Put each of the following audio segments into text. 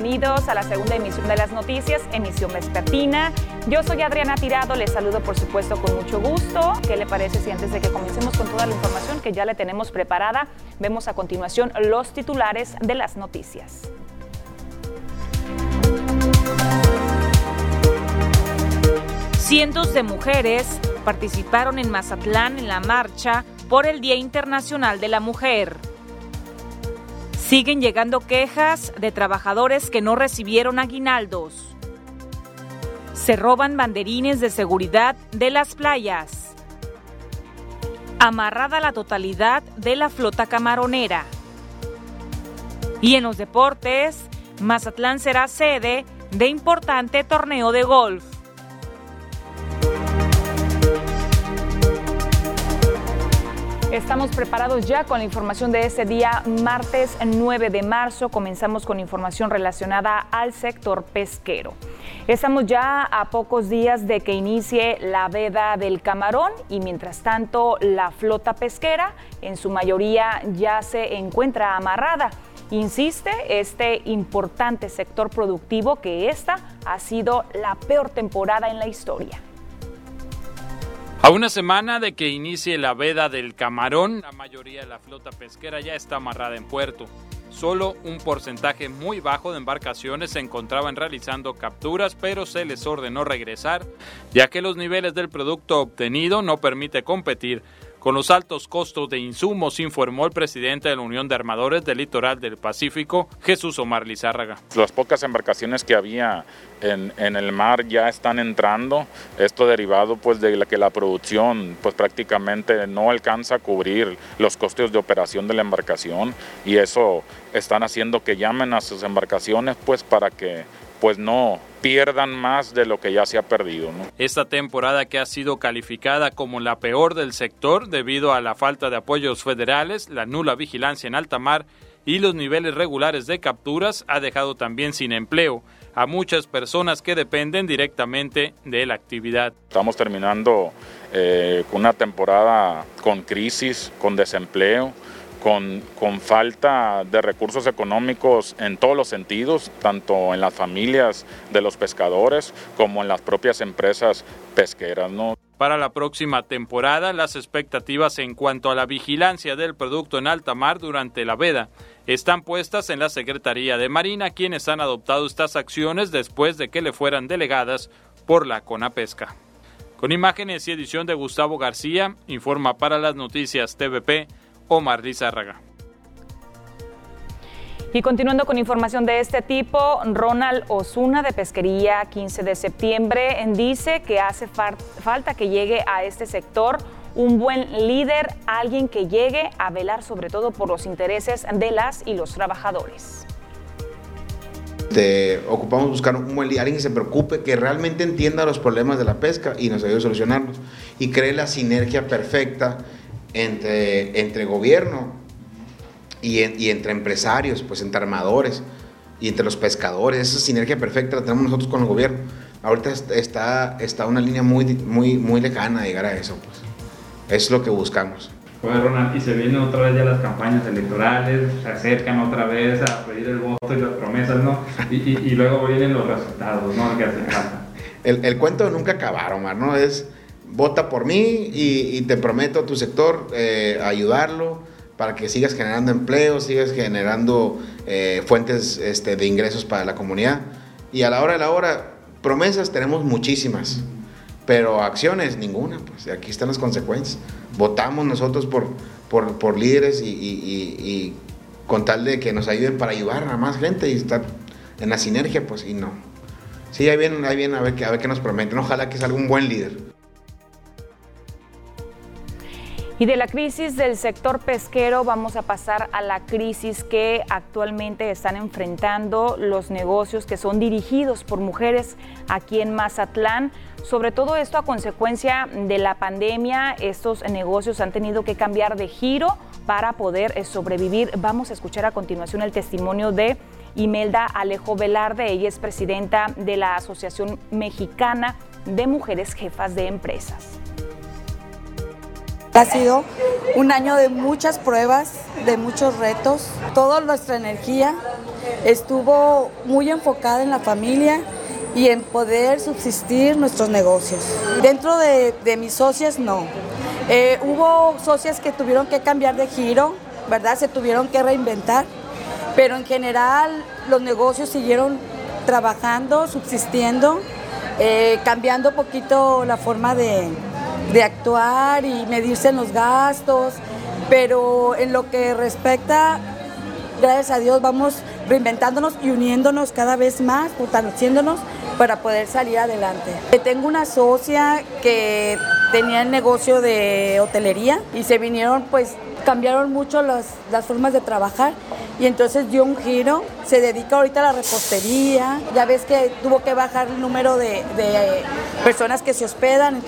Bienvenidos a la segunda emisión de las noticias, emisión vespertina. Yo soy Adriana Tirado, les saludo por supuesto con mucho gusto. ¿Qué le parece si antes de que comencemos con toda la información que ya le tenemos preparada, vemos a continuación los titulares de las noticias? Cientos de mujeres participaron en Mazatlán en la marcha por el Día Internacional de la Mujer. Siguen llegando quejas de trabajadores que no recibieron aguinaldos. Se roban banderines de seguridad de las playas. Amarrada la totalidad de la flota camaronera. Y en los deportes, Mazatlán será sede de importante torneo de golf. Estamos preparados ya con la información de este día, martes 9 de marzo. Comenzamos con información relacionada al sector pesquero. Estamos ya a pocos días de que inicie la veda del camarón y mientras tanto la flota pesquera en su mayoría ya se encuentra amarrada. Insiste este importante sector productivo que esta ha sido la peor temporada en la historia. A una semana de que inicie la veda del camarón, la mayoría de la flota pesquera ya está amarrada en puerto. Solo un porcentaje muy bajo de embarcaciones se encontraban realizando capturas, pero se les ordenó regresar, ya que los niveles del producto obtenido no permite competir con los altos costos de insumos, informó el presidente de la Unión de Armadores del Litoral del Pacífico, Jesús Omar Lizárraga. Las pocas embarcaciones que había en, el mar ya están entrando, esto derivado pues de que la producción pues prácticamente no alcanza a cubrir los costos de operación de la embarcación y eso están haciendo que llamen a sus embarcaciones pues para que pues no pierdan más de lo que ya se ha perdido. Esta temporada que ha sido calificada como la peor del sector debido a la falta de apoyos federales, la nula vigilancia en alta mar y los niveles regulares de capturas ha dejado también sin empleo a muchas personas que dependen directamente de la actividad. Estamos terminando eh, una temporada con crisis, con desempleo, con, falta de recursos económicos en todos los sentidos, tanto en las familias de los pescadores como en las propias empresas pesqueras. Para la próxima temporada, las expectativas en cuanto a la vigilancia del producto en alta mar durante la veda están puestas en la Secretaría de Marina, quienes han adoptado estas acciones después de que le fueran delegadas por la CONAPESCA. Con imágenes y edición de Gustavo García, informa para las noticias TVP Omar Lizárraga. Y continuando con información de este tipo, Ronald Osuna de Pesquería 15 de septiembre dice que hace falta que llegue a este sector un buen líder, alguien que llegue a velar sobre todo por los intereses de las y los trabajadores. ocupamos buscar un buen líder, alguien que se preocupe, que realmente entienda los problemas de la pesca y nos ayude a solucionarlos y cree la sinergia perfecta entre, entre gobierno y, entre empresarios, pues entre armadores y entre los pescadores. Esa sinergia perfecta la tenemos nosotros con el gobierno. Ahorita está, está una línea muy, muy, muy lejana de llegar a eso. Pues. Es lo que buscamos. Bueno, Ronald, y se vienen otra vez ya las campañas electorales, se acercan otra vez a pedir el voto y las promesas, ¿no? Y, y, luego vienen los resultados, ¿no? Que hacen El, el cuento nunca acabar, Omar, ¿no? Es vota por mí y, te prometo a tu sector eh, ayudarlo para que sigas generando empleo, sigas generando eh, fuentes este, de ingresos para la comunidad. Y a la hora de la hora, promesas tenemos muchísimas, pero acciones ninguna. Pues aquí están las consecuencias. Votamos nosotros por, líderes y, con tal de que nos ayuden para ayudar a más gente y estar en la sinergia, pues y no. Sí, ahí vienen, ahí vienen a ver, a ver qué nos prometen. Ojalá que salga un buen líder. Y de la crisis del sector pesquero vamos a pasar a la crisis que actualmente están enfrentando los negocios que son dirigidos por mujeres aquí en Mazatlán. Sobre todo esto a consecuencia de la pandemia, estos negocios han tenido que cambiar de giro para poder eh, sobrevivir. Vamos a escuchar a continuación el testimonio de Imelda Alejo Velarde. Ella es presidenta de la Asociación Mexicana de Mujeres Jefas de Empresas. Ha sido un año de muchas pruebas, de muchos retos. Toda nuestra energía estuvo muy enfocada en la familia y en poder subsistir nuestros negocios. Dentro de, mis socias, no. Eh, hubo socias que tuvieron que cambiar de giro, ¿verdad? Se tuvieron que reinventar, pero en general los negocios siguieron trabajando, subsistiendo, eh, cambiando poquito la forma de, de actuar y medirse en los gastos, pero en lo que respecta, gracias a Dios, vamos reinventándonos y uniéndonos cada vez más, fortaleciéndonos para poder salir adelante. Tengo una socia que tenía el negocio de hotelería y se vinieron, pues cambiaron mucho las, las formas de trabajar y entonces dio un giro, se dedica ahorita a la repostería, ya ves que tuvo que bajar el número de, de personas que se hospedan.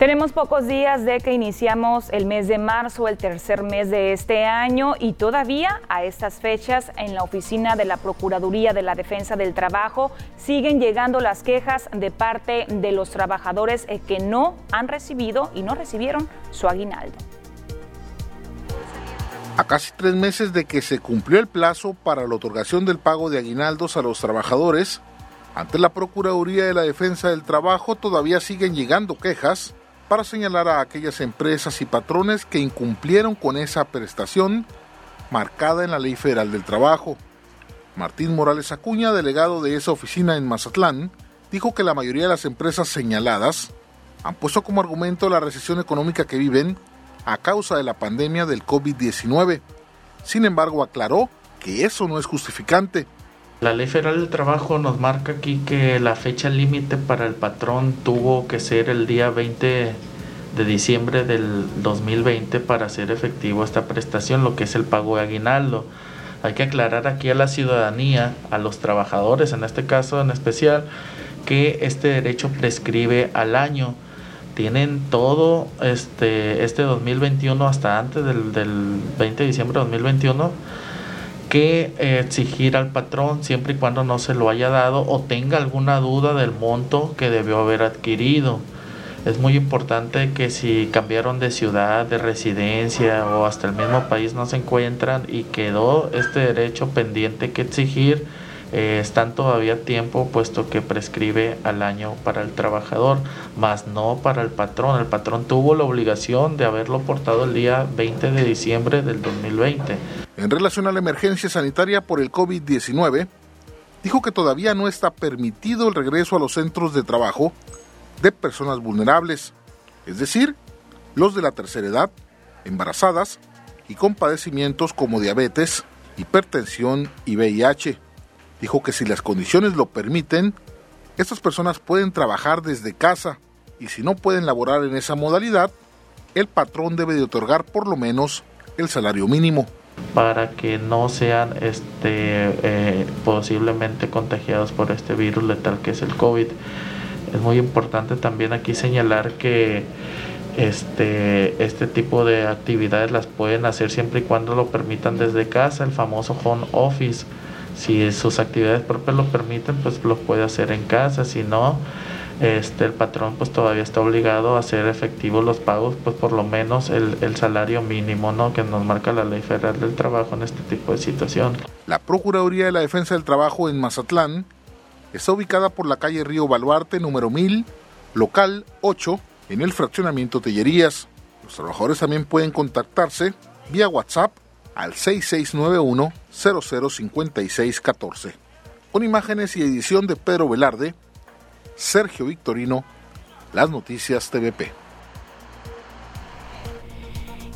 Tenemos pocos días de que iniciamos el mes de marzo, el tercer mes de este año, y todavía a estas fechas en la oficina de la Procuraduría de la Defensa del Trabajo siguen llegando las quejas de parte de los trabajadores eh, que no han recibido y no recibieron su aguinaldo. A casi tres meses de que se cumplió el plazo para la otorgación del pago de aguinaldos a los trabajadores, ante la Procuraduría de la Defensa del Trabajo todavía siguen llegando quejas para señalar a aquellas empresas y patrones que incumplieron con esa prestación marcada en la Ley Federal del Trabajo. Martín Morales Acuña, delegado de esa oficina en Mazatlán, dijo que la mayoría de las empresas señaladas han puesto como argumento la recesión económica que viven a causa de la pandemia del COVID-19. Sin embargo, aclaró que eso no es justificante, la Ley Federal del Trabajo nos marca aquí que la fecha límite para el patrón tuvo que ser el día 20 de diciembre del 2020 para hacer efectivo esta prestación, lo que es el pago de aguinaldo. Hay que aclarar aquí a la ciudadanía, a los trabajadores en este caso en especial, que este derecho prescribe al año. Tienen todo este, este 2021 hasta antes del, del 20 de diciembre de 2021 que eh, exigir al patrón siempre y cuando no se lo haya dado o tenga alguna duda del monto que debió haber adquirido. Es muy importante que si cambiaron de ciudad, de residencia o hasta el mismo país no se encuentran y quedó este derecho pendiente que exigir, eh, están todavía tiempo puesto que prescribe al año para el trabajador, más no para el patrón. El patrón tuvo la obligación de haberlo portado el día 20 de diciembre del 2020. En relación a la emergencia sanitaria por el COVID-19, dijo que todavía no está permitido el regreso a los centros de trabajo de personas vulnerables, es decir, los de la tercera edad, embarazadas y con padecimientos como diabetes, hipertensión y VIH. Dijo que si las condiciones lo permiten, estas personas pueden trabajar desde casa y si no pueden laborar en esa modalidad, el patrón debe de otorgar por lo menos el salario mínimo para que no sean este, eh, posiblemente contagiados por este virus letal que es el COVID. Es muy importante también aquí señalar que este, este tipo de actividades las pueden hacer siempre y cuando lo permitan desde casa, el famoso home office si sus actividades propias lo permiten, pues lo puede hacer en casa, si no, este, el patrón pues todavía está obligado a hacer efectivos los pagos, pues por lo menos el, el, salario mínimo, ¿no? Que nos marca la Ley Federal del Trabajo en este tipo de situación. La Procuraduría de la Defensa del Trabajo en Mazatlán está ubicada por la calle Río Baluarte, número 1000, local 8, en el fraccionamiento Tellerías. Los trabajadores también pueden contactarse vía WhatsApp al 6691-005614. Con imágenes y edición de Pedro Velarde, Sergio Victorino, Las Noticias TVP.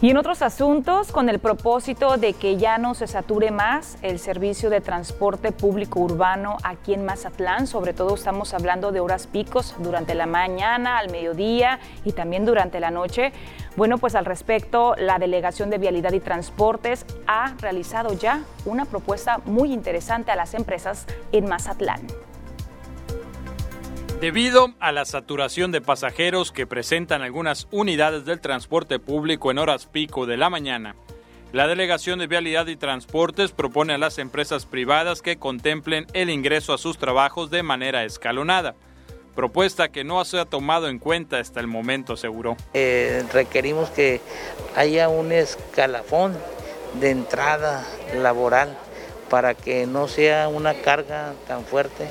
Y en otros asuntos, con el propósito de que ya no se sature más el servicio de transporte público urbano aquí en Mazatlán, sobre todo estamos hablando de horas picos durante la mañana, al mediodía y también durante la noche. Bueno, pues al respecto, la Delegación de Vialidad y Transportes ha realizado ya una propuesta muy interesante a las empresas en Mazatlán. Debido a la saturación de pasajeros que presentan algunas unidades del transporte público en horas pico de la mañana, la Delegación de Vialidad y Transportes propone a las empresas privadas que contemplen el ingreso a sus trabajos de manera escalonada, propuesta que no se ha tomado en cuenta hasta el momento, aseguró. Eh, requerimos que haya un escalafón de entrada laboral para que no sea una carga tan fuerte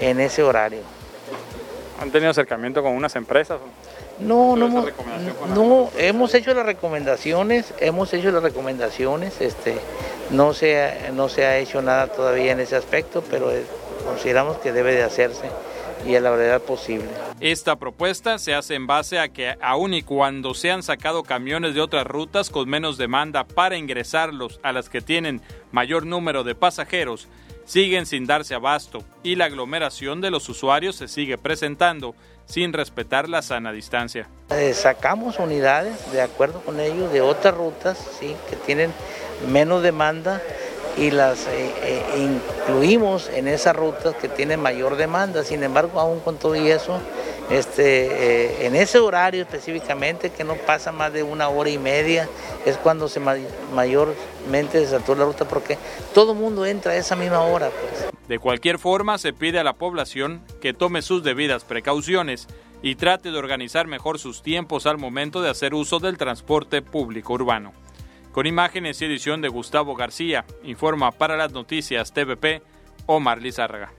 en ese horario. ¿Han tenido acercamiento con unas empresas? No, no, hemos, no, hemos hecho las recomendaciones, hemos hecho las recomendaciones, este, no se, no se ha hecho nada todavía en ese aspecto, pero consideramos que debe de hacerse y a la brevedad posible. Esta propuesta se hace en base a que aun y cuando se han sacado camiones de otras rutas con menos demanda para ingresarlos a las que tienen mayor número de pasajeros, siguen sin darse abasto y la aglomeración de los usuarios se sigue presentando sin respetar la sana distancia. Eh, sacamos unidades, de acuerdo con ellos, de otras rutas sí, que tienen menos demanda y las eh, eh, incluimos en esas rutas que tienen mayor demanda. Sin embargo, aún con todo eso, este, eh, en ese horario específicamente, que no pasa más de una hora y media, es cuando se mayormente se satura la ruta porque todo el mundo entra a esa misma hora. Pues. De cualquier forma, se pide a la población que tome sus debidas precauciones y trate de organizar mejor sus tiempos al momento de hacer uso del transporte público urbano. Con imágenes y edición de Gustavo García, informa para las noticias TVP Omar Lizárraga.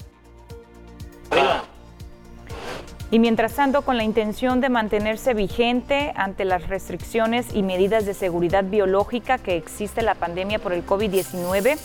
Y mientras tanto, con la intención de mantenerse vigente ante las restricciones y medidas de seguridad biológica que existe la pandemia por el COVID-19,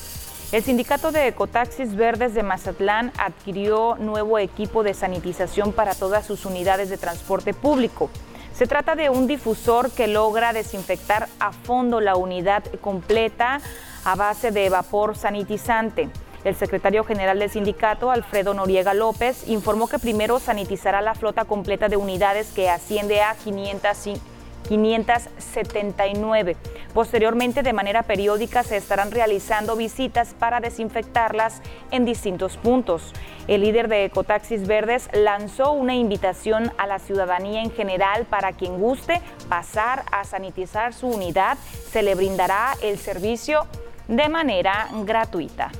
el sindicato de ecotaxis verdes de Mazatlán adquirió nuevo equipo de sanitización para todas sus unidades de transporte público. Se trata de un difusor que logra desinfectar a fondo la unidad completa a base de vapor sanitizante. El secretario general del sindicato, Alfredo Noriega López, informó que primero sanitizará la flota completa de unidades que asciende a 500 579. Posteriormente, de manera periódica, se estarán realizando visitas para desinfectarlas en distintos puntos. El líder de Ecotaxis Verdes lanzó una invitación a la ciudadanía en general para quien guste pasar a sanitizar su unidad. Se le brindará el servicio de manera gratuita.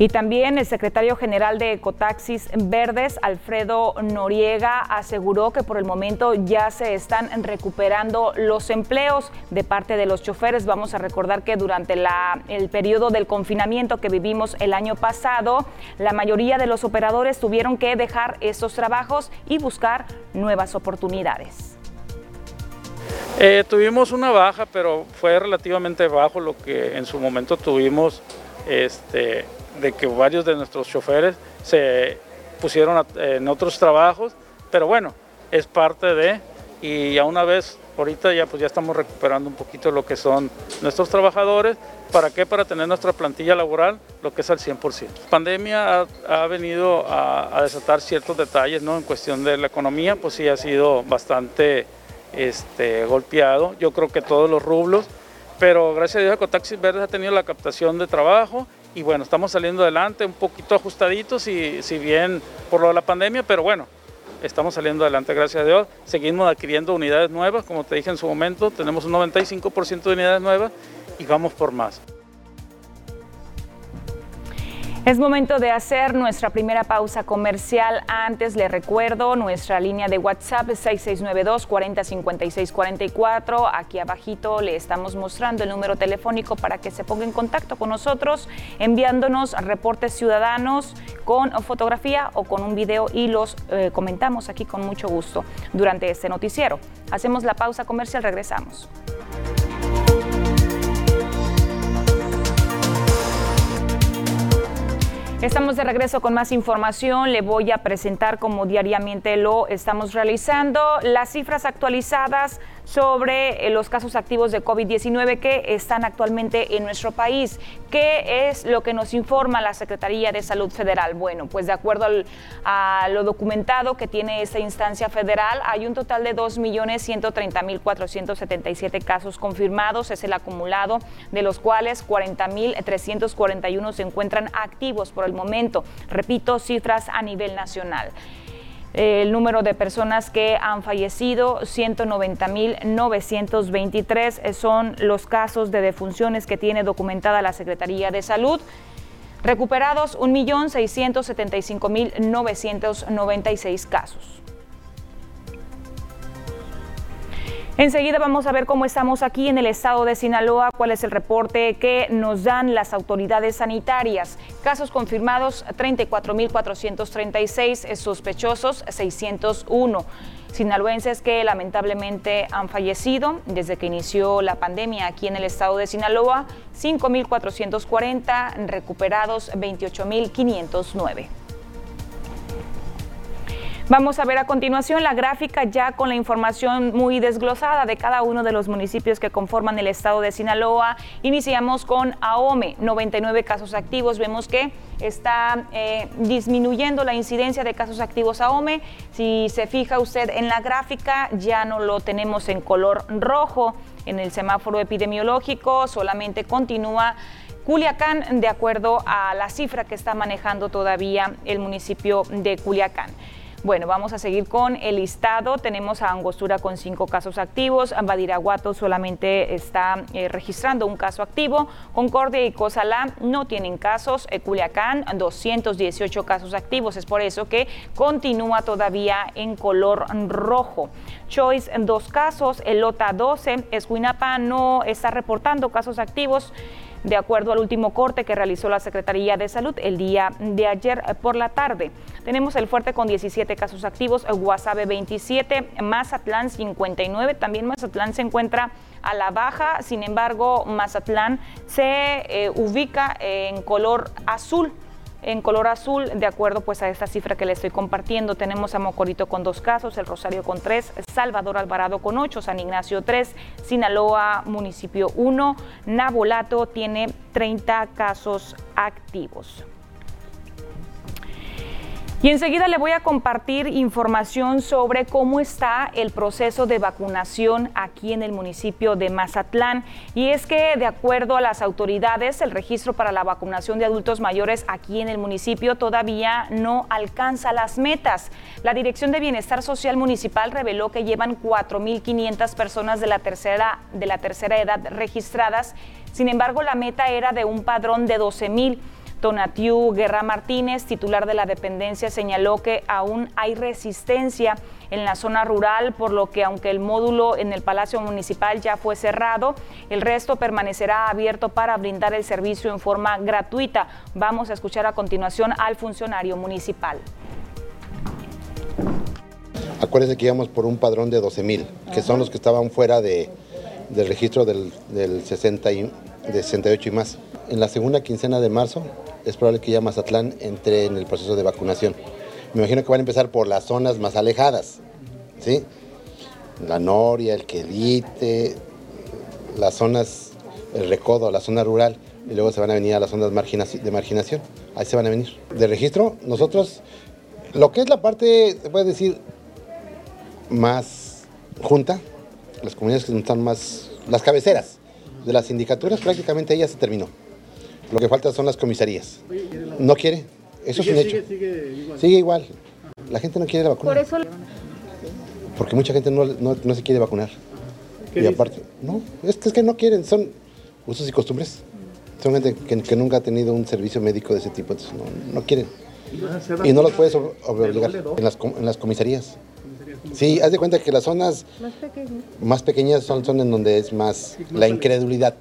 Y también el secretario general de Ecotaxis Verdes, Alfredo Noriega, aseguró que por el momento ya se están recuperando los empleos de parte de los choferes. Vamos a recordar que durante el periodo del confinamiento que vivimos el año pasado, la mayoría de los operadores tuvieron que dejar estos trabajos y buscar nuevas oportunidades. Eh, tuvimos una baja, pero fue relativamente bajo lo que en su momento tuvimos este, de que varios de nuestros choferes se pusieron en otros trabajos, pero bueno, es parte de, y a una vez, ahorita ya pues ya estamos recuperando un poquito lo que son nuestros trabajadores, ¿para qué? Para tener nuestra plantilla laboral lo que es al 100%. La pandemia ha, venido a, desatar ciertos detalles, ¿no? En cuestión de la economía, pues sí ha sido bastante este, golpeado, yo creo que todos los rublos, pero gracias a Dios Ecotaxis Verdes ha tenido la captación de trabajo y bueno, estamos saliendo adelante un poquito ajustaditos, y, si bien por lo de la pandemia, pero bueno, estamos saliendo adelante, gracias a Dios. Seguimos adquiriendo unidades nuevas, como te dije en su momento, tenemos un 95% de unidades nuevas y vamos por más. Es momento de hacer nuestra primera pausa comercial. Antes le recuerdo nuestra línea de WhatsApp 6692 405644. Aquí abajito le estamos mostrando el número telefónico para que se ponga en contacto con nosotros enviándonos reportes ciudadanos con fotografía o con un video y los eh, comentamos aquí con mucho gusto durante este noticiero. Hacemos la pausa comercial, regresamos. Estamos de regreso con más información. Le voy a presentar como diariamente lo estamos realizando las cifras actualizadas sobre eh, los casos activos de COVID-19 que están actualmente en nuestro país. ¿Qué es lo que nos informa la Secretaría de Salud Federal? Bueno, pues de acuerdo a lo documentado que tiene esta instancia federal, hay un total de 2.130.477 casos confirmados, es el acumulado, de los cuales 40.341 se encuentran activos por el momento. Repito, cifras a nivel nacional el número de personas que han fallecido, 190.923 son los casos de defunciones que tiene documentada la Secretaría de Salud. Recuperados 1.675.996 casos. Enseguida vamos a ver cómo estamos aquí en el estado de Sinaloa, cuál es el reporte que nos dan las autoridades sanitarias. Casos confirmados 34.436, sospechosos 601. Sinaloenses que lamentablemente han fallecido desde que inició la pandemia aquí en el estado de Sinaloa, 5.440, recuperados 28.509. Vamos a ver a continuación la gráfica ya con la información muy desglosada de cada uno de los municipios que conforman el estado de Sinaloa. Iniciamos con Ahome, 99 casos activos. Vemos que está eh, disminuyendo la incidencia de casos activos Ahome. Si se fija usted en la gráfica, ya no lo tenemos en color rojo en el semáforo epidemiológico, solamente continúa Culiacán de acuerdo a la cifra que está manejando todavía el municipio de Culiacán. Bueno, vamos a seguir con el listado. Tenemos a Angostura con cinco casos activos, Badiraguato solamente está eh, registrando un caso activo, Concordia y Cozalá no tienen casos, eh, Culiacán 218 casos activos, es por eso que continúa todavía en color rojo. Choice dos casos, Elota 12, Escuinapa no está reportando casos activos de acuerdo al último corte que realizó la Secretaría de Salud el día de ayer por la tarde. Tenemos el fuerte con 17 casos activos, Guasave 27, Mazatlán 59, también Mazatlán se encuentra a la baja, sin embargo Mazatlán se eh, ubica en color azul en color azul, de acuerdo pues a esta cifra que le estoy compartiendo, tenemos a Mocorito con dos casos, el Rosario con tres, Salvador Alvarado con ocho, San Ignacio tres, Sinaloa municipio uno, Nabolato tiene 30 casos activos. Y enseguida le voy a compartir información sobre cómo está el proceso de vacunación aquí en el municipio de Mazatlán. Y es que de acuerdo a las autoridades, el registro para la vacunación de adultos mayores aquí en el municipio todavía no alcanza las metas. La Dirección de Bienestar Social Municipal reveló que llevan 4.500 personas de la tercera, de la tercera edad registradas. Sin embargo, la meta era de un padrón de 12.000. Tonatiu Guerra Martínez, titular de la dependencia, señaló que aún hay resistencia en la zona rural, por lo que aunque el módulo en el Palacio Municipal ya fue cerrado, el resto permanecerá abierto para brindar el servicio en forma gratuita. Vamos a escuchar a continuación al funcionario municipal. Acuérdense que íbamos por un padrón de 12 mil, que son los que estaban fuera de, del registro del, del 60 y, de 68 y más. En la segunda quincena de marzo es probable que ya Mazatlán entre en el proceso de vacunación. Me imagino que van a empezar por las zonas más alejadas, ¿sí? La Noria, el Quelite, las zonas, el Recodo, la zona rural, y luego se van a venir a las zonas de marginación. Ahí se van a venir. De registro, nosotros, lo que es la parte, se puede decir, más junta, las comunidades que están más, las cabeceras de las sindicaturas, prácticamente ya se terminó. Lo que falta son las comisarías. No quiere. Eso es un hecho. Sigue, igual. La gente no quiere la vacuna. Por eso... Porque mucha gente no, no, se quiere vacunar. Y aparte, no, es que, es que no quieren, son usos y costumbres. Son gente que, nunca ha tenido un servicio médico de ese tipo, entonces no, quieren. Y no los puedes obligar en las, en las comisarías. Sí, haz de cuenta que las zonas más pequeñas son, son en donde es más la incredulidad.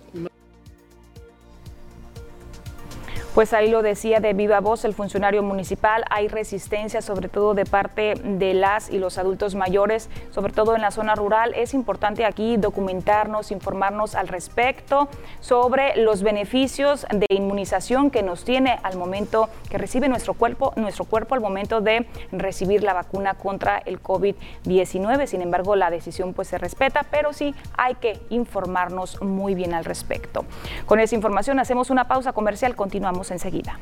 Pues ahí lo decía de viva voz el funcionario municipal, hay resistencia sobre todo de parte de las y los adultos mayores, sobre todo en la zona rural. Es importante aquí documentarnos, informarnos al respecto sobre los beneficios de inmunización que nos tiene al momento que recibe nuestro cuerpo, nuestro cuerpo al momento de recibir la vacuna contra el COVID-19. Sin embargo, la decisión pues se respeta, pero sí hay que informarnos muy bien al respecto. Con esa información hacemos una pausa comercial, continuamos enseguida.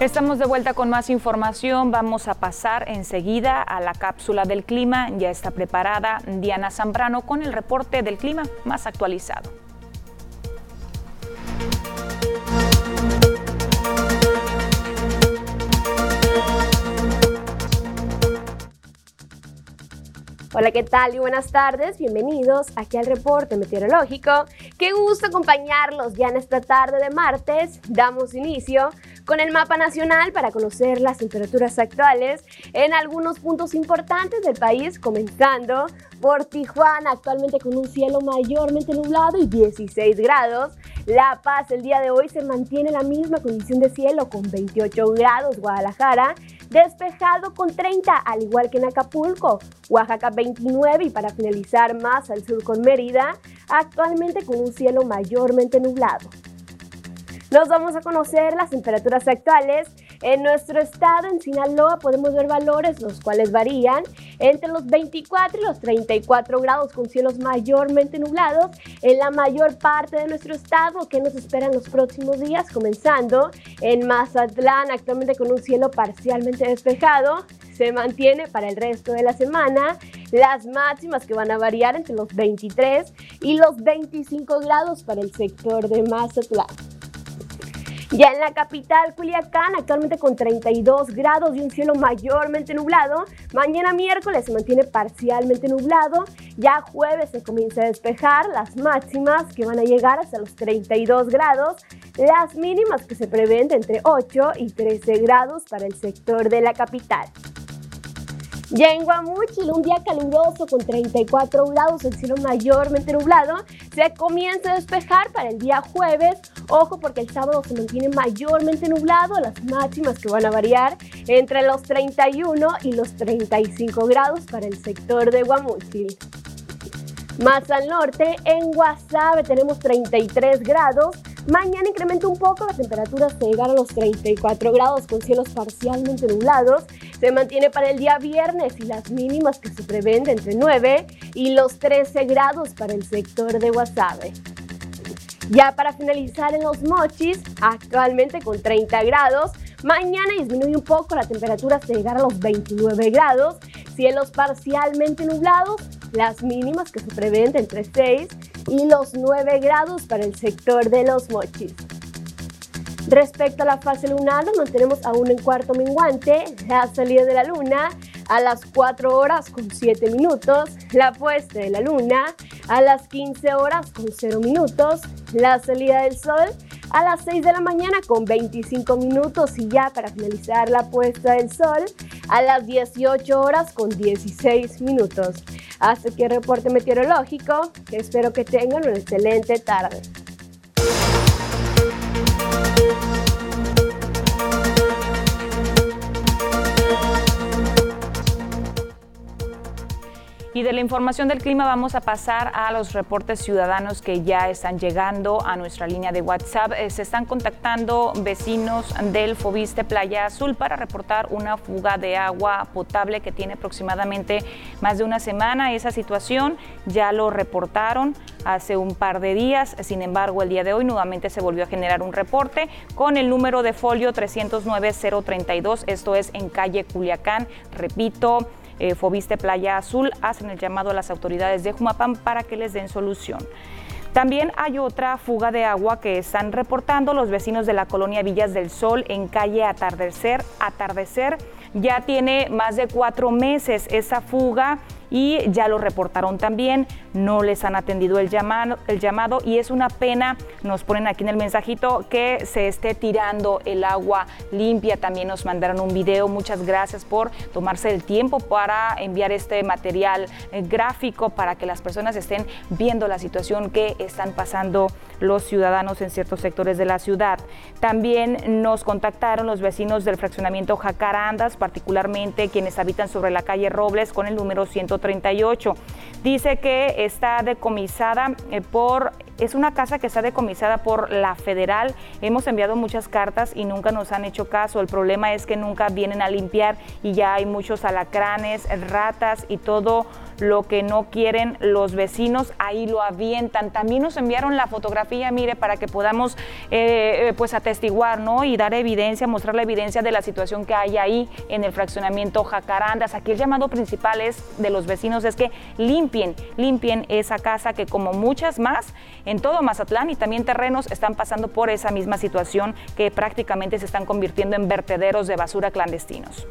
Estamos de vuelta con más información. Vamos a pasar enseguida a la cápsula del clima. Ya está preparada Diana Zambrano con el reporte del clima más actualizado. Hola, ¿qué tal? Y buenas tardes. Bienvenidos aquí al reporte meteorológico. Qué gusto acompañarlos ya en esta tarde de martes. Damos inicio con el mapa nacional para conocer las temperaturas actuales en algunos puntos importantes del país, comenzando por Tijuana, actualmente con un cielo mayormente nublado y 16 grados. La Paz el día de hoy se mantiene la misma condición de cielo con 28 grados. Guadalajara despejado con 30, al igual que en Acapulco, Oaxaca 29 y para finalizar más al sur con Mérida, actualmente con un cielo mayormente nublado. Nos vamos a conocer las temperaturas actuales. En nuestro estado, en Sinaloa, podemos ver valores los cuales varían entre los 24 y los 34 grados con cielos mayormente nublados en la mayor parte de nuestro estado. ¿Qué nos espera en los próximos días? Comenzando en Mazatlán, actualmente con un cielo parcialmente despejado. Se mantiene para el resto de la semana las máximas que van a variar entre los 23 y los 25 grados para el sector de Mazatlán. Ya en la capital, Culiacán, actualmente con 32 grados y un cielo mayormente nublado. Mañana miércoles se mantiene parcialmente nublado. Ya jueves se comienza a despejar las máximas que van a llegar hasta los 32 grados. Las mínimas que se prevén de entre 8 y 13 grados para el sector de la capital. Ya en Guamúchil, un día caluroso con 34 grados, el cielo mayormente nublado, se comienza a despejar para el día jueves. Ojo porque el sábado se mantiene mayormente nublado, las máximas que van a variar entre los 31 y los 35 grados para el sector de Guamúchil. Más al norte, en Guasave tenemos 33 grados. Mañana incrementa un poco la temperatura hasta llegar a los 34 grados con cielos parcialmente nublados se mantiene para el día viernes y las mínimas que se prevén de entre 9 y los 13 grados para el sector de Guasave. Ya para finalizar en los mochis, actualmente con 30 grados, mañana disminuye un poco la temperatura hasta llegar a los 29 grados, cielos parcialmente nublados, las mínimas que se prevén de entre 6 y los 9 grados para el sector de los mochis. Respecto a la fase lunar, nos mantenemos aún en cuarto menguante, la salida de la luna a las 4 horas con 7 minutos, la puesta de la luna a las 15 horas con 0 minutos, la salida del sol a las 6 de la mañana con 25 minutos y ya para finalizar la puesta del sol a las 18 horas con 16 minutos. Hasta aquí el reporte meteorológico, espero que tengan una excelente tarde. Y de la información del clima vamos a pasar a los reportes ciudadanos que ya están llegando a nuestra línea de WhatsApp. Eh, se están contactando vecinos del Fobiste Playa Azul para reportar una fuga de agua potable que tiene aproximadamente más de una semana. Esa situación ya lo reportaron hace un par de días. Sin embargo, el día de hoy nuevamente se volvió a generar un reporte con el número de folio 309-032. Esto es en calle Culiacán. Repito, eh, Fobiste Playa Azul hacen el llamado a las autoridades de Jumapán para que les den solución. También hay otra fuga de agua que están reportando los vecinos de la colonia Villas del Sol en calle Atardecer. Atardecer ya tiene más de cuatro meses esa fuga y ya lo reportaron también, no les han atendido el llamado, el llamado y es una pena, nos ponen aquí en el mensajito, que se esté tirando el agua limpia. También nos mandaron un video, muchas gracias por tomarse el tiempo para enviar este material eh, gráfico para que las personas estén viendo la situación que están pasando los ciudadanos en ciertos sectores de la ciudad. También nos contactaron los vecinos del fraccionamiento Jacarandas, particularmente quienes habitan sobre la calle Robles con el número 130 38. Dice que está decomisada eh, por es una casa que está decomisada por la federal. Hemos enviado muchas cartas y nunca nos han hecho caso. El problema es que nunca vienen a limpiar y ya hay muchos alacranes, ratas y todo lo que no quieren los vecinos, ahí lo avientan. También nos enviaron la fotografía, mire, para que podamos eh, eh, pues atestiguar, ¿no? Y dar evidencia, mostrar la evidencia de la situación que hay ahí en el fraccionamiento Jacarandas. Aquí el llamado principal es de los vecinos es que limpien, limpien esa casa que como muchas más en todo Mazatlán y también terrenos están pasando por esa misma situación que prácticamente se están convirtiendo en vertederos de basura clandestinos.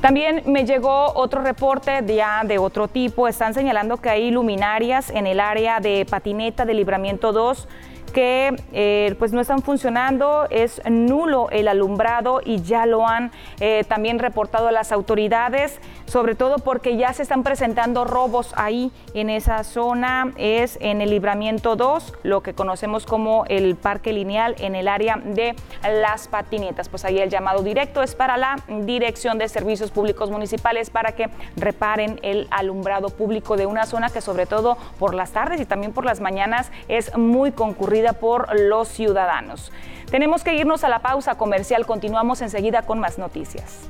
También me llegó otro reporte ya de otro tipo. Están señalando que hay luminarias en el área de patineta de libramiento 2 que eh, pues no están funcionando, es nulo el alumbrado y ya lo han eh, también reportado a las autoridades, sobre todo porque ya se están presentando robos ahí en esa zona, es en el libramiento 2, lo que conocemos como el parque lineal en el área de las patinetas. Pues ahí el llamado directo es para la Dirección de Servicios Públicos Municipales para que reparen el alumbrado público de una zona que sobre todo por las tardes y también por las mañanas es muy concurrida por los ciudadanos. Tenemos que irnos a la pausa comercial, continuamos enseguida con más noticias.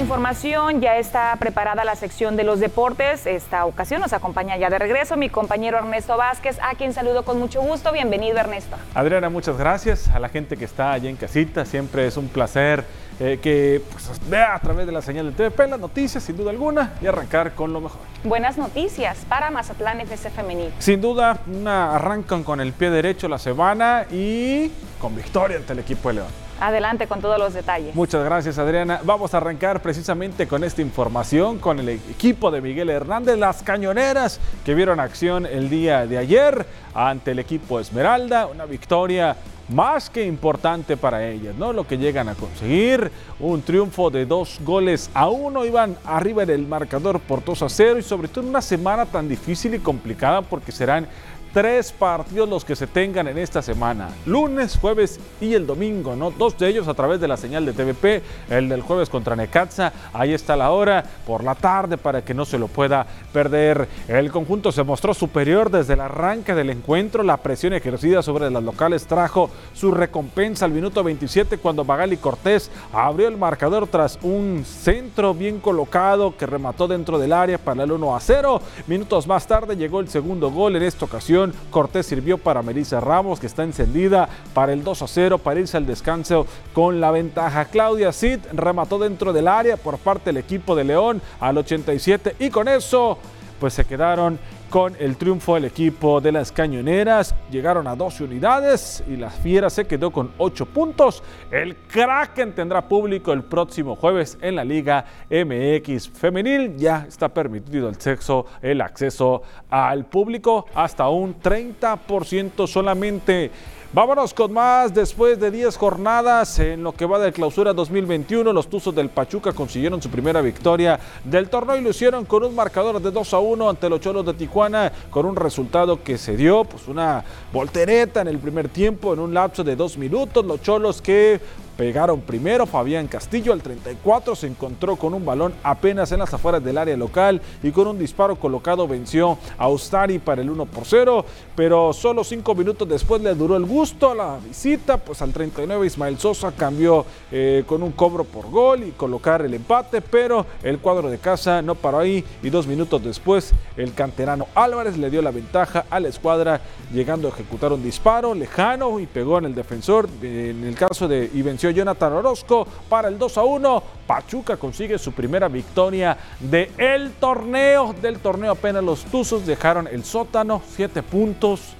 Información. Ya está preparada la sección de los deportes. Esta ocasión nos acompaña ya de regreso mi compañero Ernesto Vázquez, a quien saludo con mucho gusto. Bienvenido, Ernesto. Adriana, muchas gracias. A la gente que está allá en casita, siempre es un placer eh, que pues, vea a través de la señal de TVP las noticias, sin duda alguna, y arrancar con lo mejor. Buenas noticias para Mazatlán FC Femenil. Sin duda, una, arrancan con el pie derecho la semana y con victoria ante el equipo de León. Adelante con todos los detalles. Muchas gracias Adriana. Vamos a arrancar precisamente con esta información con el equipo de Miguel Hernández, las cañoneras que vieron acción el día de ayer ante el equipo Esmeralda, una victoria más que importante para ellas, ¿no? Lo que llegan a conseguir, un triunfo de dos goles a uno, iban arriba del marcador por 2 a 0 y sobre todo una semana tan difícil y complicada porque serán tres partidos los que se tengan en esta semana, lunes, jueves y el domingo, ¿no? Dos de ellos a través de la señal de TVP, el del jueves contra Necaxa, ahí está la hora, por la tarde para que no se lo pueda perder. El conjunto se mostró superior desde el arranque del encuentro, la presión ejercida sobre las locales trajo su recompensa al minuto 27 cuando Magali Cortés abrió el marcador tras un centro bien colocado que remató dentro del área para el 1 a 0. Minutos más tarde llegó el segundo gol en esta ocasión Cortés sirvió para Melissa Ramos, que está encendida para el 2 a 0, para irse al descanso con la ventaja. Claudia Cid remató dentro del área por parte del equipo de León al 87 y con eso pues se quedaron con el triunfo del equipo de las Cañoneras. Llegaron a 12 unidades y la Fiera se quedó con 8 puntos. El Kraken tendrá público el próximo jueves en la Liga MX Femenil. Ya está permitido el, sexo, el acceso al público hasta un 30% solamente. Vámonos con más. Después de 10 jornadas en lo que va de clausura 2021, los Tuzos del Pachuca consiguieron su primera victoria del torneo y lo hicieron con un marcador de 2 a 1 ante los Cholos de Tijuana, con un resultado que se dio pues una voltereta en el primer tiempo en un lapso de dos minutos. Los Cholos que pegaron primero. Fabián Castillo al 34 se encontró con un balón apenas en las afueras del área local y con un disparo colocado venció a Ustari para el 1 por 0. Pero solo cinco minutos después le duró el gusto a la visita. Pues al 39 Ismael Sosa cambió eh, con un cobro por gol y colocar el empate. Pero el cuadro de casa no paró ahí y dos minutos después el canterano Álvarez le dio la ventaja a la escuadra llegando a ejecutar un disparo lejano y pegó en el defensor. En el caso de y venció Jonathan Orozco para el 2 a 1. Pachuca consigue su primera victoria del el torneo. Del torneo apenas los Tuzos dejaron el sótano, 7 puntos.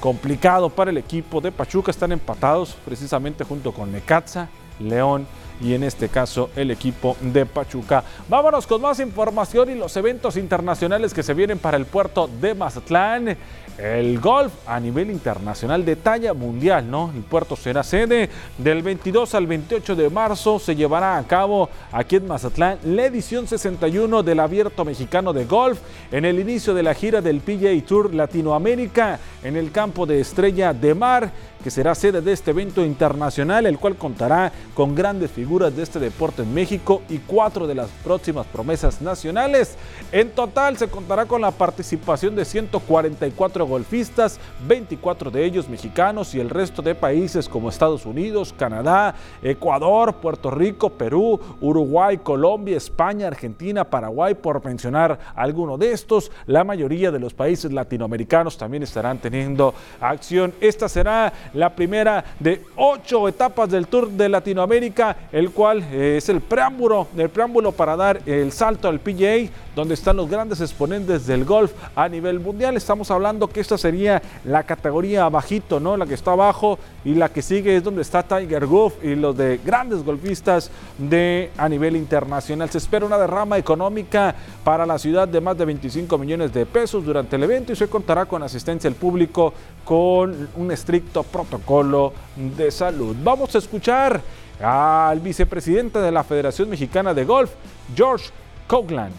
Complicado para el equipo de Pachuca, están empatados precisamente junto con Necaxa, León y en este caso el equipo de Pachuca. Vámonos con más información y los eventos internacionales que se vienen para el puerto de Mazatlán el golf a nivel internacional de talla mundial, ¿no? El puerto será sede del 22 al 28 de marzo. Se llevará a cabo aquí en Mazatlán la edición 61 del Abierto Mexicano de Golf en el inicio de la gira del PGA Tour Latinoamérica en el campo de Estrella de Mar que será sede de este evento internacional, el cual contará con grandes figuras de este deporte en México y cuatro de las próximas promesas nacionales. En total se contará con la participación de 144 golfistas, 24 de ellos mexicanos y el resto de países como Estados Unidos, Canadá, Ecuador, Puerto Rico, Perú, Uruguay, Colombia, España, Argentina, Paraguay, por mencionar alguno de estos. La mayoría de los países latinoamericanos también estarán teniendo acción. Esta será la primera de ocho etapas del Tour de Latinoamérica, cual es el preámbulo, el preámbulo para dar el salto al PGA, donde están los grandes exponentes del golf a nivel mundial. Estamos hablando que esta sería la categoría bajito, ¿no? La que está abajo y la que sigue es donde está Tiger Woods y los de grandes golfistas de a nivel internacional. Se espera una derrama económica para la ciudad de más de 25 millones de pesos durante el evento y se contará con asistencia del público con un estricto protocolo de salud. Vamos a escuchar al vicepresidente de la Federación Mexicana de Golf, George Coughlin.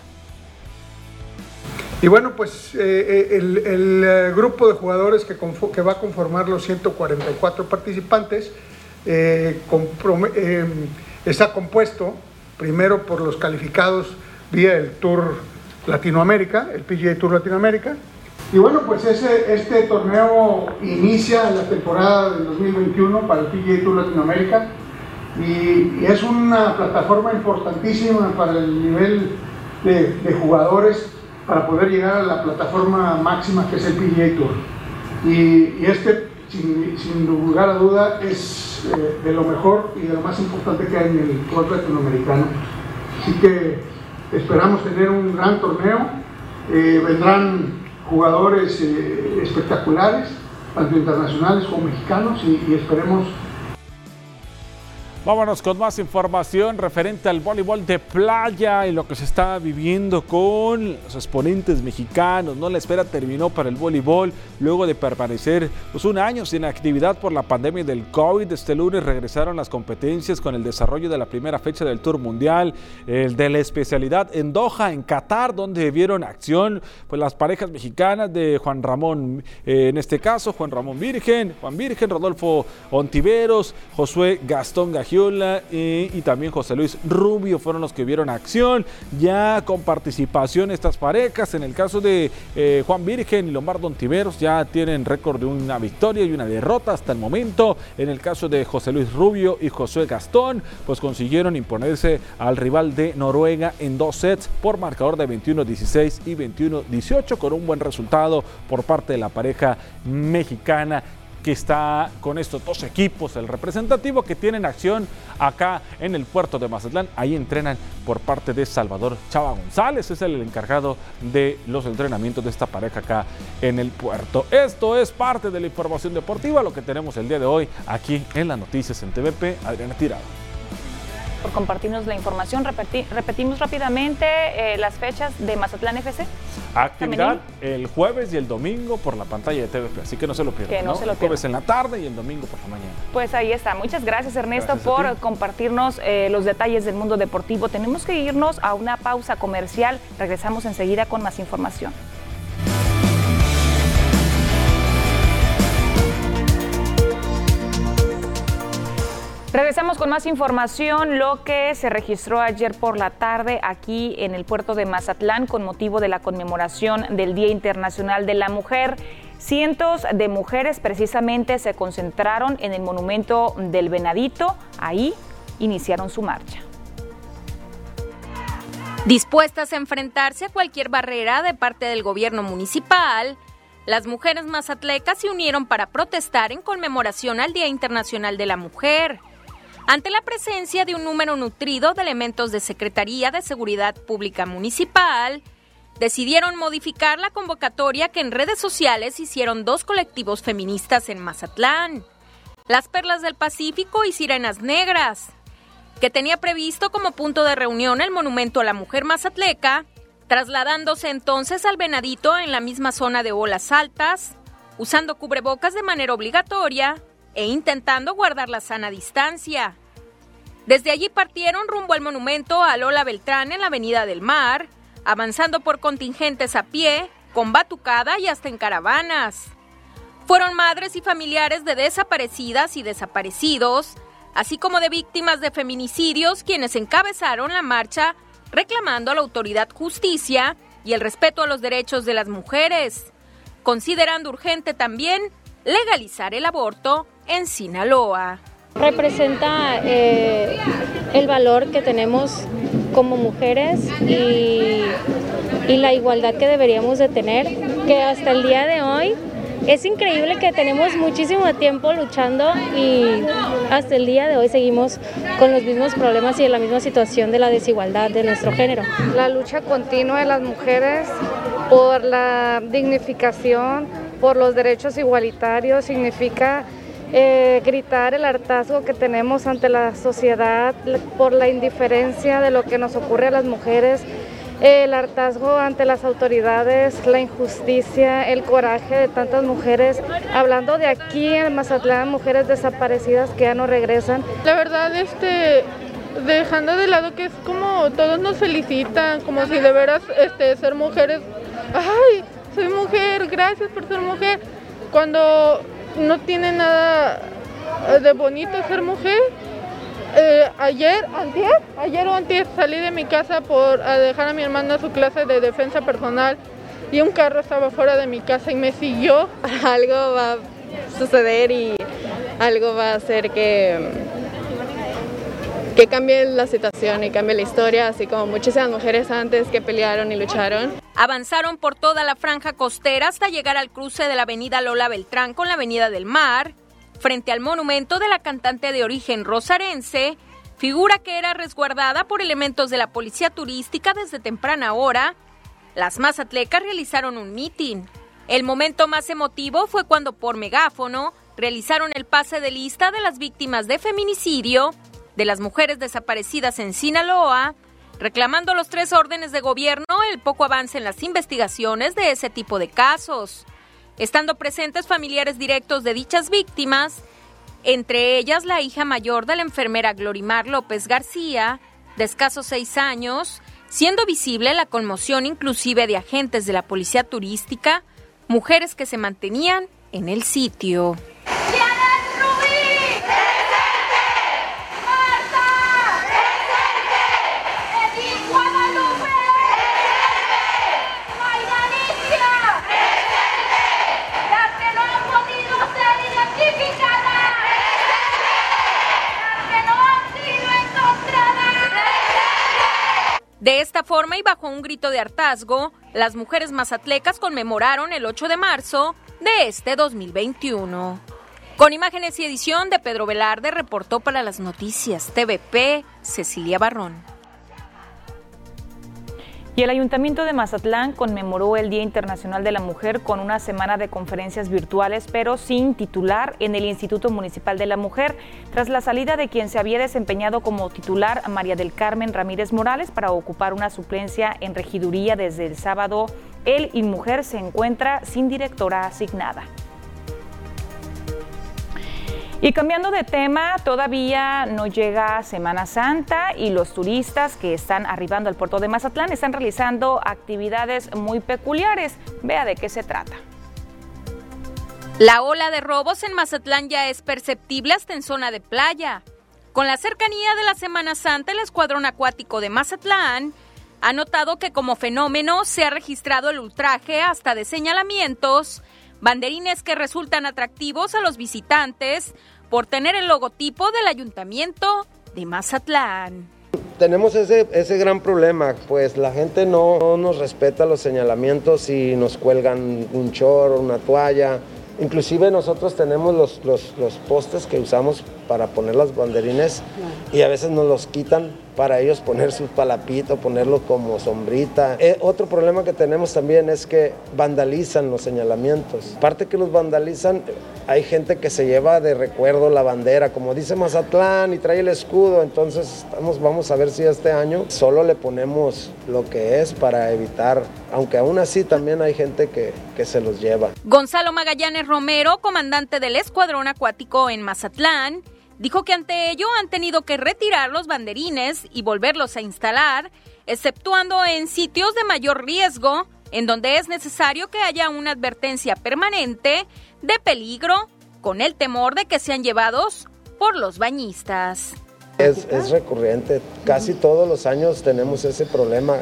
Y bueno, pues eh, eh, el, eh, grupo de jugadores que, que, va a conformar los 144 participantes está compuesto primero por los calificados vía el Tour Latinoamérica, el PGA Tour Latinoamérica. Y bueno, pues ese, este torneo inicia la temporada del 2021 para el PGA Tour Latinoamérica y, es una plataforma importantísima para el nivel de, de, jugadores para poder llegar a la plataforma máxima que es el PGA Tour. Y, y este, sin, sin, lugar a duda, es eh, de lo mejor y de lo más importante que hay en el golf latinoamericano. Así que esperamos tener un gran torneo. Eh, vendrán jugadores eh, espectaculares, tanto internacionales como mexicanos, y, y esperemos Vámonos con más información referente al voleibol de playa y lo que se está viviendo con los exponentes mexicanos. No la espera terminó para el voleibol luego de permanecer pues, un año sin actividad por la pandemia del COVID. Este lunes regresaron las competencias con el desarrollo de la primera fecha del Tour Mundial, el de la especialidad en Doha, en Qatar, donde vieron acción pues, las parejas mexicanas de Juan Ramón, eh, en este caso Juan Ramón Virgen, Juan Virgen, Rodolfo Ontiveros, Josué Gastón Gajón y, también José Luis Rubio fueron los que vieron acción, ya con participación estas parejas. En el caso de eh, Juan Virgen y Lombardo Ontiveros ya tienen récord de una victoria y una derrota hasta el momento. En el caso de José Luis Rubio y José Gastón, pues consiguieron imponerse al rival de Noruega en dos sets por marcador de 21-16 y 21-18 con un buen resultado por parte de la pareja mexicana que está con estos dos equipos, el representativo que tienen acción acá en el puerto de Mazatlán. Ahí entrenan por parte de Salvador Chava González, es el encargado de los entrenamientos de esta pareja acá en el puerto. Esto es parte de la información deportiva, lo que tenemos el día de hoy aquí en las noticias en TVP. Adriana Tirado por compartirnos la información. repetimos rápidamente eh, las fechas de Mazatlán FC. Actividad el jueves y el domingo por la pantalla de TVP, así que no se lo pierdan. Que no, se lo el jueves en la tarde y el domingo por la mañana. Pues ahí está. Muchas gracias Ernesto por compartirnos eh, los detalles del mundo deportivo. Tenemos que irnos a una pausa comercial. Regresamos enseguida con más información. Regresamos con más información, lo que se registró ayer por la tarde aquí en el puerto de Mazatlán con motivo de la conmemoración del Día Internacional de la Mujer. Cientos de mujeres precisamente se concentraron en el monumento del Venadito, ahí iniciaron su marcha. Dispuestas a enfrentarse a cualquier barrera de parte del gobierno municipal, las mujeres mazatlecas se unieron para protestar en conmemoración al Día Internacional de la Mujer ante la presencia de un número nutrido de elementos de Secretaría de Seguridad Pública Municipal, decidieron modificar la convocatoria que en redes sociales hicieron dos colectivos feministas en Mazatlán, Las Perlas del Pacífico y Sirenas Negras, que tenía previsto como punto de reunión el monumento a la mujer mazatleca, trasladándose entonces al Venadito en la misma zona de olas altas, usando cubrebocas de manera obligatoria e intentando guardar la sana distancia. Desde allí partieron rumbo al monumento a Lola Beltrán en la Avenida del Mar, avanzando por contingentes a pie, con batucada y hasta en caravanas. Fueron madres y familiares de desaparecidas y desaparecidos, así como de víctimas de feminicidios quienes encabezaron la marcha reclamando a la autoridad justicia y el respeto a los derechos de las mujeres, considerando urgente también legalizar el aborto en Sinaloa. Representa eh, el valor que tenemos como mujeres y, la igualdad que deberíamos de tener, que hasta el día de hoy es increíble que tenemos muchísimo tiempo luchando y hasta el día de hoy seguimos con los mismos problemas y en la misma situación de la desigualdad de nuestro género. La lucha continua de las mujeres por la dignificación, por los derechos igualitarios, significa eh, gritar el hartazgo que tenemos ante la sociedad por la indiferencia de lo que nos ocurre a las mujeres el hartazgo ante las autoridades, la injusticia, el coraje de tantas mujeres, hablando de aquí en Mazatlán, mujeres desaparecidas que ya no regresan. La verdad, este, dejando de lado que es como todos nos felicitan, como si de veras este, ser mujeres, ay, soy mujer, gracias por ser mujer, cuando no tiene nada de bonito ser mujer eh, ayer, antier, ayer o antier salí de mi casa por dejar a mi hermana su clase de defensa personal y un carro estaba fuera de mi casa y me siguió. Algo va a suceder y algo va a hacer que, que cambie la situación y cambie la historia, así como muchísimas mujeres antes que pelearon y lucharon. Avanzaron por toda la franja costera hasta llegar al cruce de la avenida Lola Beltrán con la avenida del Mar frente al monumento de la cantante de origen rosarense, figura que era resguardada por elementos de la policía turística desde temprana hora, las mazatlecas realizaron un mitin. El momento más emotivo fue cuando por megáfono realizaron el pase de lista de las víctimas de feminicidio, de las mujeres desaparecidas en Sinaloa, reclamando los tres órdenes de gobierno el poco avance en las investigaciones de ese tipo de casos estando presentes familiares directos de dichas víctimas, entre ellas la hija mayor de la enfermera Glorimar López García, de escasos seis años, siendo visible la conmoción inclusive de agentes de la policía turística, mujeres que se mantenían en el sitio. De esta forma y bajo un grito de hartazgo, las mujeres mazatlecas conmemoraron el 8 de marzo de este 2021. Con imágenes y edición de Pedro Velarde, reportó para las noticias TVP Cecilia Barrón. Y el Ayuntamiento de Mazatlán conmemoró el Día Internacional de la Mujer con una semana de conferencias virtuales, pero sin titular en el Instituto Municipal de la Mujer, tras la salida de quien se había desempeñado como titular María del Carmen Ramírez Morales para ocupar una suplencia en regiduría desde el sábado. Él y mujer se encuentra sin directora asignada. Y cambiando de tema, todavía no llega Semana Santa y los turistas que están arribando al puerto de Mazatlán están realizando actividades muy peculiares. Vea de qué se trata. La ola de robos en Mazatlán ya es perceptible hasta en zona de playa. Con la cercanía de la Semana Santa, el Escuadrón Acuático de Mazatlán ha notado que como fenómeno se ha registrado el ultraje hasta de señalamientos, banderines que resultan atractivos a los visitantes por tener el logotipo del ayuntamiento de Mazatlán. Tenemos ese, ese gran problema, pues la gente no, nos respeta los señalamientos y nos cuelgan un chorro, una toalla. Inclusive nosotros tenemos los, los, los postes que usamos para poner las banderines y a veces nos los quitan para ellos poner su palapito, ponerlo como sombrita. Eh, otro problema que tenemos también es que vandalizan los señalamientos. Aparte que los vandalizan, hay gente que se lleva de recuerdo la bandera, como dice Mazatlán, y trae el escudo. Entonces vamos a ver si este año solo le ponemos lo que es para evitar, aunque aún así también hay gente que, que se los lleva. Gonzalo Magallanes Romero, comandante del Escuadrón Acuático en Mazatlán, Dijo que ante ello han tenido que retirar los banderines y volverlos a instalar, exceptuando en sitios de mayor riesgo, en donde es necesario que haya una advertencia permanente de peligro, con el temor de que sean llevados por los bañistas. Es, recurrente, casi todos los años tenemos ese problema.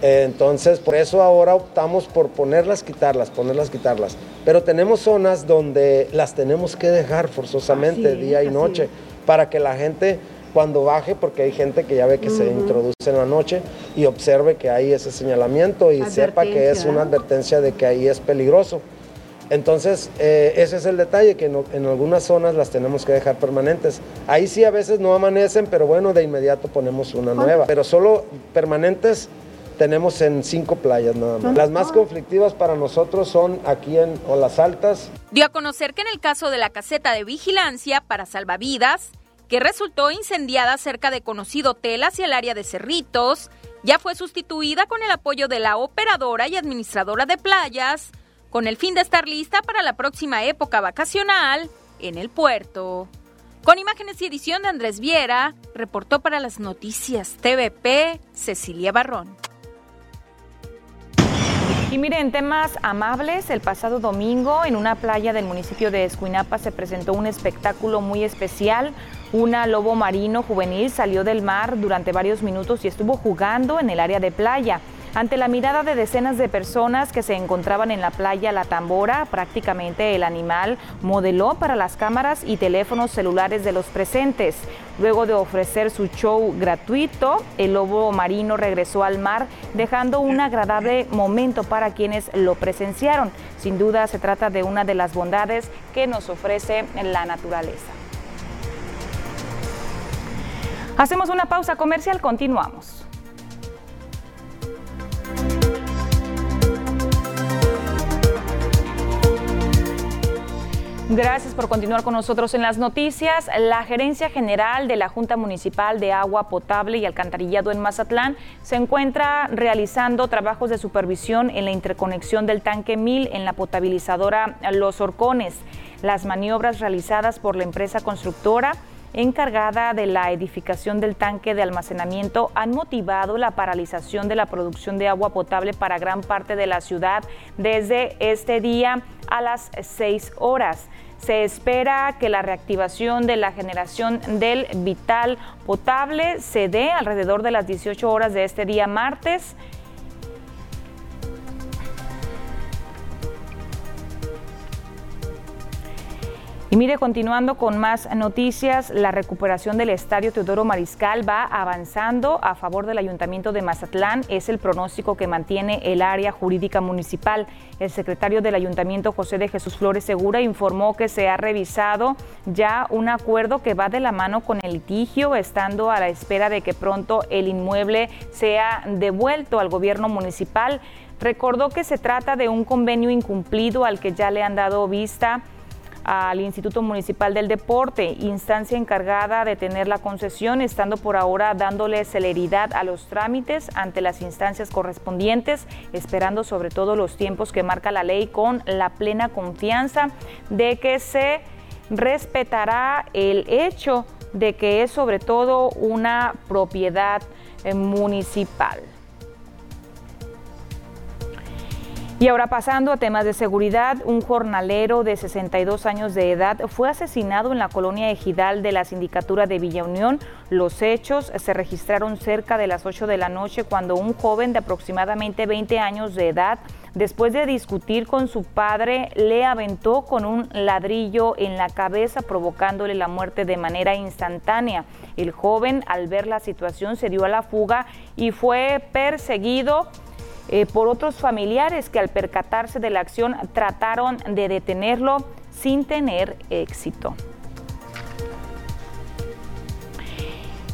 Entonces, por eso ahora optamos por ponerlas, quitarlas, ponerlas, quitarlas. Pero tenemos zonas donde las tenemos que dejar forzosamente día y noche para que la gente cuando baje, porque hay gente que ya ve que se introduce en la noche y observe que hay ese señalamiento y sepa que es una advertencia de que ahí es peligroso. Entonces, eh, ese es el detalle, que en, en, algunas zonas las tenemos que dejar permanentes. Ahí sí a veces no amanecen, pero bueno, de inmediato ponemos una nueva. Pero solo permanentes tenemos en cinco playas nada. Las más conflictivas para nosotros son aquí en Olas Altas. Dio a conocer que en el caso de la caseta de vigilancia para salvavidas, que resultó incendiada cerca de conocido hotel hacia el área de Cerritos, ya fue sustituida con el apoyo de la operadora y administradora de playas, con el fin de estar lista para la próxima época vacacional en el puerto. Con imágenes y edición de Andrés Viera, reportó para las noticias TVP Cecilia Barrón. Y miren, temas amables, el pasado domingo en una playa del municipio de Escuinapa se presentó un espectáculo muy especial. Una lobo marino juvenil salió del mar durante varios minutos y estuvo jugando en el área de playa. Ante la mirada de decenas de personas que se encontraban en la playa La Tambora, prácticamente el animal modeló para las cámaras y teléfonos celulares de los presentes. Luego de ofrecer su show gratuito, el lobo marino regresó al mar, dejando un agradable momento para quienes lo presenciaron. Sin duda se trata de una de las bondades que nos ofrece la naturaleza. Hacemos una pausa comercial, continuamos. Gracias por continuar con nosotros en las noticias. La Gerencia General de la Junta Municipal de Agua Potable y Alcantarillado en Mazatlán se encuentra realizando trabajos de supervisión en la interconexión del tanque 1000 en la potabilizadora Los Horcones. Las maniobras realizadas por la empresa constructora encargada de la edificación del tanque de almacenamiento han motivado la paralización de la producción de agua potable para gran parte de la ciudad desde este día a las 6 horas. Se espera que la reactivación de la generación del vital potable se dé alrededor de las 18 horas de este día martes. Y mire, continuando con más noticias, la recuperación del estadio Teodoro Mariscal va avanzando a favor del Ayuntamiento de Mazatlán. Es el pronóstico que mantiene el área jurídica municipal. El secretario del Ayuntamiento, José de Jesús Flores Segura, informó que se ha revisado ya un acuerdo que va de la mano con el litigio, estando a la espera de que pronto el inmueble sea devuelto al gobierno municipal. Recordó que se trata de un convenio incumplido al que ya le han dado vista al Instituto Municipal del Deporte, instancia encargada de tener la concesión, estando por ahora dándole celeridad a los trámites ante las instancias correspondientes, esperando sobre todo los tiempos que marca la ley con la plena confianza de que se respetará el hecho de que es sobre todo una propiedad eh, municipal. Y ahora pasando a temas de seguridad, un jornalero de 62 años de edad fue asesinado en la colonia Ejidal de la Sindicatura de Villa Unión. Los hechos se registraron cerca de las 8 de la noche cuando un joven de aproximadamente 20 años de edad, después de discutir con su padre, le aventó con un ladrillo en la cabeza provocándole la muerte de manera instantánea. El joven al ver la situación se dio a la fuga y fue perseguido eh, por otros familiares que al percatarse de la acción trataron de detenerlo sin tener éxito.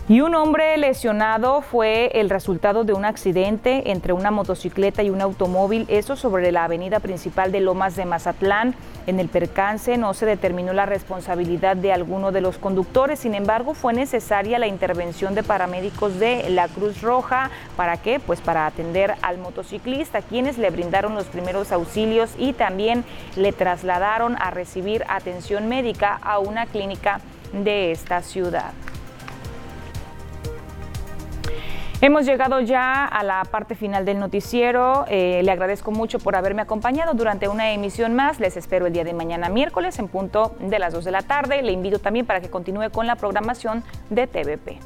Y un hombre lesionado fue el resultado de un accidente entre una motocicleta y un automóvil, eso sobre la avenida principal de Lomas de Mazatlán. En el percance no se determinó la responsabilidad de alguno de los conductores, sin embargo fue necesaria la intervención de paramédicos de la Cruz Roja. ¿Para qué? Pues para atender al motociclista, quienes le brindaron los primeros auxilios y también le trasladaron a recibir atención médica a una clínica de esta ciudad. Hemos llegado ya a la parte final del noticiero. Eh, le agradezco mucho por haberme acompañado durante una emisión más. Les espero el día de mañana miércoles en punto de las 2 de la tarde. Le invito también para que continúe con la programación de TVP.